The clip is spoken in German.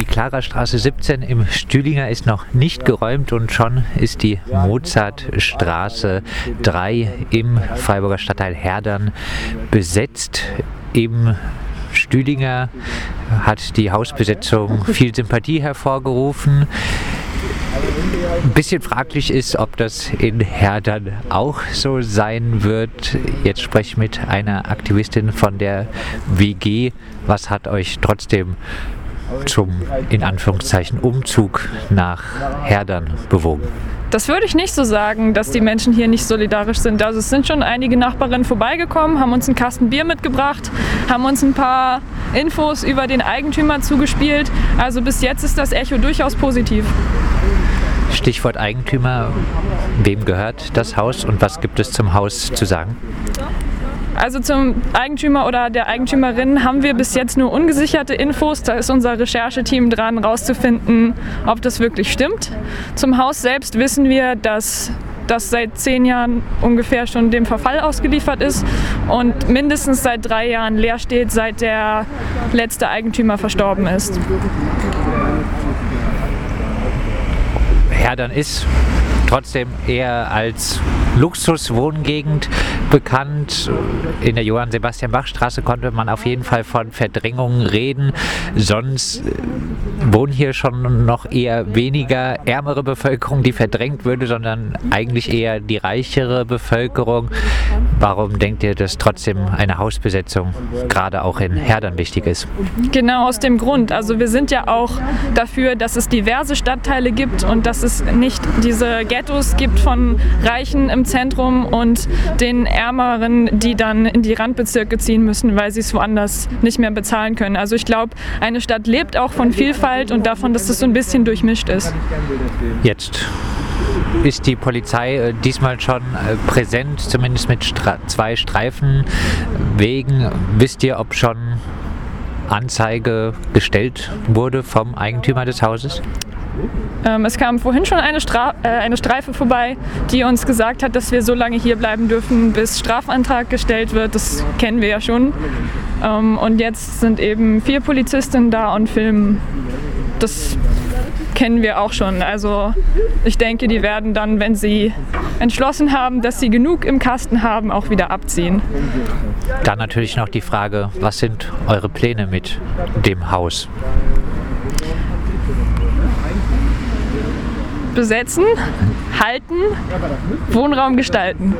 Die Klara-Straße 17 im Stühlinger ist noch nicht geräumt und schon ist die Mozartstraße 3 im Freiburger Stadtteil Herdern besetzt. Im Stühlinger hat die Hausbesetzung viel Sympathie hervorgerufen. Ein bisschen fraglich ist, ob das in Herdern auch so sein wird. Jetzt spreche ich mit einer Aktivistin von der WG. Was hat euch trotzdem zum, in Anführungszeichen, Umzug nach Herdern bewogen? Das würde ich nicht so sagen, dass die Menschen hier nicht solidarisch sind. Also es sind schon einige Nachbarinnen vorbeigekommen, haben uns einen Kasten Bier mitgebracht, haben uns ein paar Infos über den Eigentümer zugespielt. Also bis jetzt ist das Echo durchaus positiv. Stichwort Eigentümer. Wem gehört das Haus und was gibt es zum Haus zu sagen? Also zum Eigentümer oder der Eigentümerin haben wir bis jetzt nur ungesicherte Infos. Da ist unser Rechercheteam dran, rauszufinden, ob das wirklich stimmt. Zum Haus selbst wissen wir, dass das seit zehn Jahren ungefähr schon dem Verfall ausgeliefert ist und mindestens seit drei Jahren leer steht, seit der letzte Eigentümer verstorben ist. Herdern ist trotzdem eher als Luxuswohngegend bekannt. In der Johann Sebastian Bach Straße konnte man auf jeden Fall von Verdrängungen reden. Sonst äh, wohnen hier schon noch eher weniger ärmere Bevölkerung, die verdrängt würde, sondern eigentlich eher die reichere Bevölkerung. Warum denkt ihr, dass trotzdem eine Hausbesetzung gerade auch in Herdern wichtig ist? Genau aus dem Grund. Also wir sind ja auch dafür, dass es diverse Stadtteile gibt und dass es nicht diese Ghettos gibt von Reichen im Zentrum und den Ärmeren, die dann in die Randbezirke ziehen müssen, weil sie es woanders nicht mehr bezahlen können. Also ich glaube, eine Stadt lebt auch von Vielfalt und davon, dass es so ein bisschen durchmischt ist. Jetzt ist die Polizei äh, diesmal schon äh, präsent, zumindest mit Stra zwei Streifenwegen. Wisst ihr, ob schon Anzeige gestellt wurde vom Eigentümer des Hauses? Ähm, es kam vorhin schon eine, Stra äh, eine Streife vorbei, die uns gesagt hat, dass wir so lange hier bleiben dürfen, bis Strafantrag gestellt wird. Das kennen wir ja schon. Ähm, und jetzt sind eben vier Polizistinnen da und filmen. Das kennen wir auch schon. Also ich denke, die werden dann, wenn sie entschlossen haben, dass sie genug im Kasten haben, auch wieder abziehen. Dann natürlich noch die Frage, was sind eure Pläne mit dem Haus? Besetzen, halten, Wohnraum gestalten.